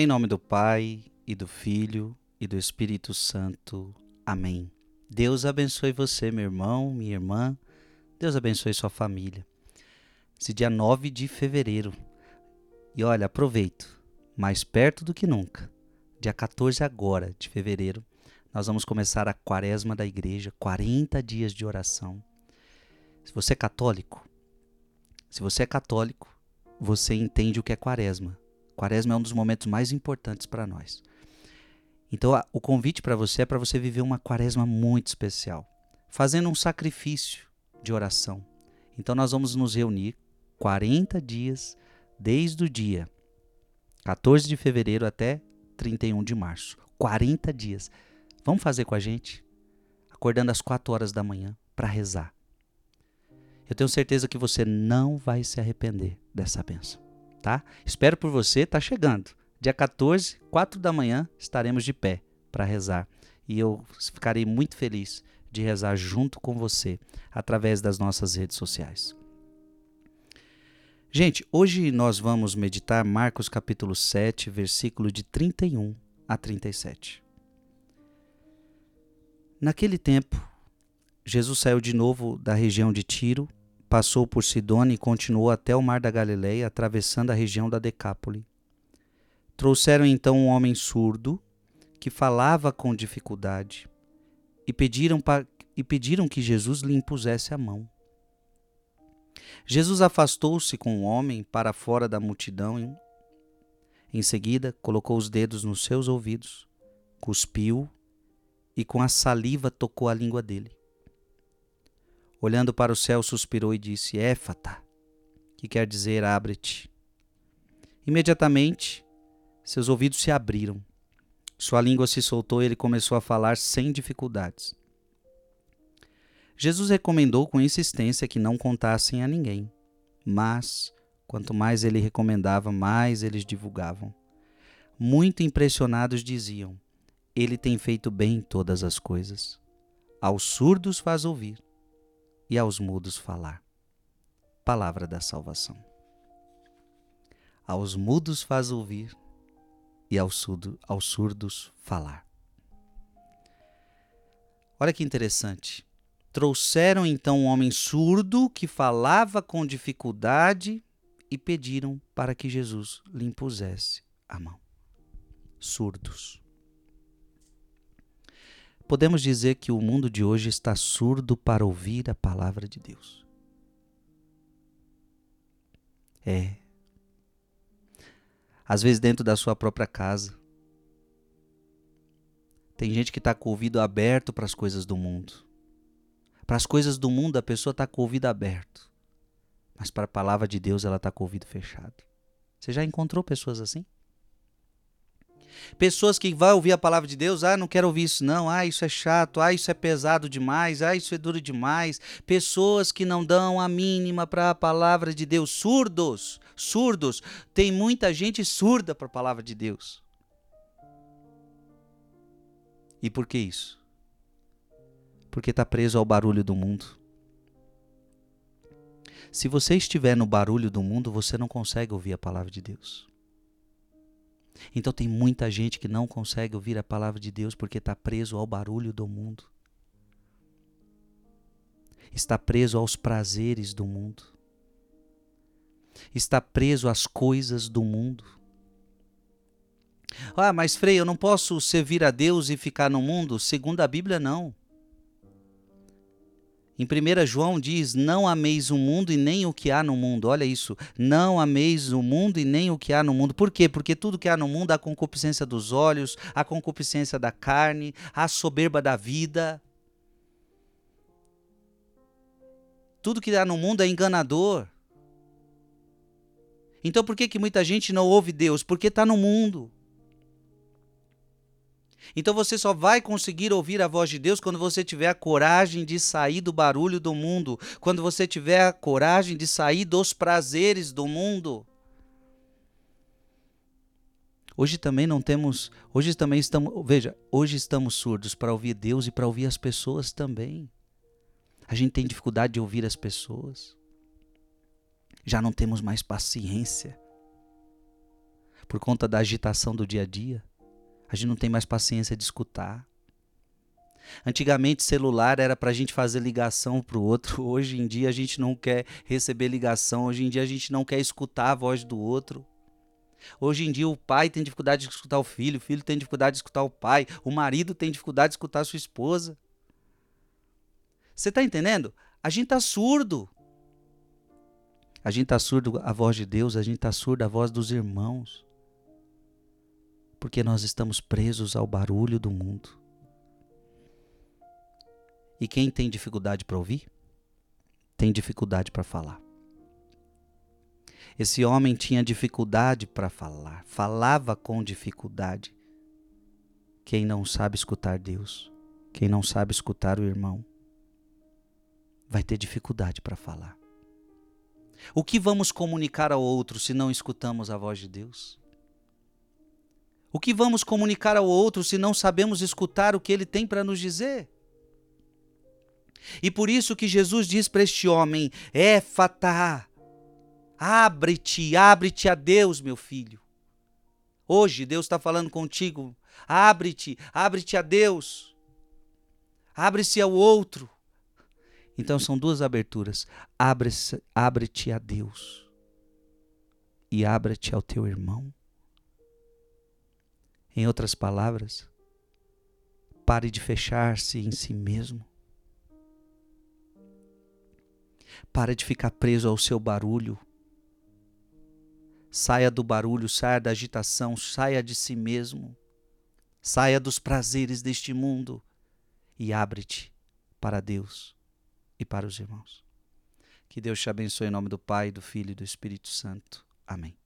Em nome do Pai, e do Filho, e do Espírito Santo. Amém. Deus abençoe você, meu irmão, minha irmã. Deus abençoe sua família. Esse dia 9 de fevereiro. E olha, aproveito, mais perto do que nunca. Dia 14 agora de fevereiro, nós vamos começar a quaresma da igreja, 40 dias de oração. Se você é católico, se você é católico, você entende o que é quaresma. Quaresma é um dos momentos mais importantes para nós. Então, a, o convite para você é para você viver uma quaresma muito especial, fazendo um sacrifício de oração. Então, nós vamos nos reunir 40 dias, desde o dia 14 de fevereiro até 31 de março. 40 dias. Vamos fazer com a gente? Acordando às 4 horas da manhã para rezar. Eu tenho certeza que você não vai se arrepender dessa benção, tá? Espero por você, tá chegando. Dia 14, 4 da manhã, estaremos de pé para rezar. E eu ficarei muito feliz de rezar junto com você através das nossas redes sociais. Gente, hoje nós vamos meditar Marcos capítulo 7, versículo de 31 a 37. Naquele tempo, Jesus saiu de novo da região de Tiro passou por Sidônia e continuou até o mar da Galileia, atravessando a região da Decápole. Trouxeram então um homem surdo que falava com dificuldade e pediram, e pediram que Jesus lhe impusesse a mão. Jesus afastou-se com o homem para fora da multidão. Em seguida, colocou os dedos nos seus ouvidos, cuspiu e com a saliva tocou a língua dele. Olhando para o céu, suspirou e disse: Éfata, que quer dizer abre-te. Imediatamente, seus ouvidos se abriram. Sua língua se soltou e ele começou a falar sem dificuldades. Jesus recomendou com insistência que não contassem a ninguém, mas quanto mais ele recomendava, mais eles divulgavam. Muito impressionados diziam: Ele tem feito bem todas as coisas. Aos surdos faz ouvir e aos mudos falar. Palavra da salvação. Aos mudos faz ouvir e aos, surdo, aos surdos falar. Olha que interessante. Trouxeram então um homem surdo que falava com dificuldade e pediram para que Jesus lhe impusesse a mão. Surdos podemos dizer que o mundo de hoje está surdo para ouvir a palavra de Deus. É. Às vezes, dentro da sua própria casa, tem gente que está com o ouvido aberto para as coisas do mundo. Para as coisas do mundo, a pessoa está com o ouvido aberto. Mas para a palavra de Deus, ela está com o ouvido fechado. Você já encontrou pessoas assim? Pessoas que vão ouvir a palavra de Deus, ah, não quero ouvir isso não, ah, isso é chato, ah, isso é pesado demais, ah, isso é duro demais. Pessoas que não dão a mínima para a palavra de Deus, surdos, surdos. Tem muita gente surda para a palavra de Deus. E por que isso? Porque está preso ao barulho do mundo. Se você estiver no barulho do mundo, você não consegue ouvir a palavra de Deus. Então tem muita gente que não consegue ouvir a palavra de Deus porque está preso ao barulho do mundo. Está preso aos prazeres do mundo. Está preso às coisas do mundo. Ah, mas Frei, eu não posso servir a Deus e ficar no mundo? Segundo a Bíblia, não. Em 1 João diz: Não ameis o mundo e nem o que há no mundo. Olha isso. Não ameis o mundo e nem o que há no mundo. Por quê? Porque tudo que há no mundo, a concupiscência dos olhos, a concupiscência da carne, a soberba da vida. Tudo que há no mundo é enganador. Então por que, que muita gente não ouve Deus? Porque está no mundo. Então você só vai conseguir ouvir a voz de Deus quando você tiver a coragem de sair do barulho do mundo, quando você tiver a coragem de sair dos prazeres do mundo. Hoje também não temos, hoje também estamos, veja, hoje estamos surdos para ouvir Deus e para ouvir as pessoas também. A gente tem dificuldade de ouvir as pessoas. Já não temos mais paciência por conta da agitação do dia a dia. A gente não tem mais paciência de escutar. Antigamente, celular era para a gente fazer ligação para o outro. Hoje em dia, a gente não quer receber ligação. Hoje em dia, a gente não quer escutar a voz do outro. Hoje em dia, o pai tem dificuldade de escutar o filho, o filho tem dificuldade de escutar o pai, o marido tem dificuldade de escutar a sua esposa. Você está entendendo? A gente está surdo. A gente está surdo à voz de Deus, a gente está surdo à voz dos irmãos. Porque nós estamos presos ao barulho do mundo. E quem tem dificuldade para ouvir, tem dificuldade para falar. Esse homem tinha dificuldade para falar, falava com dificuldade. Quem não sabe escutar Deus, quem não sabe escutar o irmão, vai ter dificuldade para falar. O que vamos comunicar ao outro se não escutamos a voz de Deus? O que vamos comunicar ao outro se não sabemos escutar o que ele tem para nos dizer? E por isso que Jesus diz para este homem: Éfata, abre-te, abre-te a Deus, meu filho. Hoje Deus está falando contigo. Abre-te, abre-te a Deus. Abre-se ao outro. Então são duas aberturas. Abre-te abre a Deus. E abre-te ao teu irmão. Em outras palavras, pare de fechar-se em si mesmo. Pare de ficar preso ao seu barulho. Saia do barulho, saia da agitação, saia de si mesmo. Saia dos prazeres deste mundo e abre-te para Deus e para os irmãos. Que Deus te abençoe em nome do Pai, do Filho e do Espírito Santo. Amém.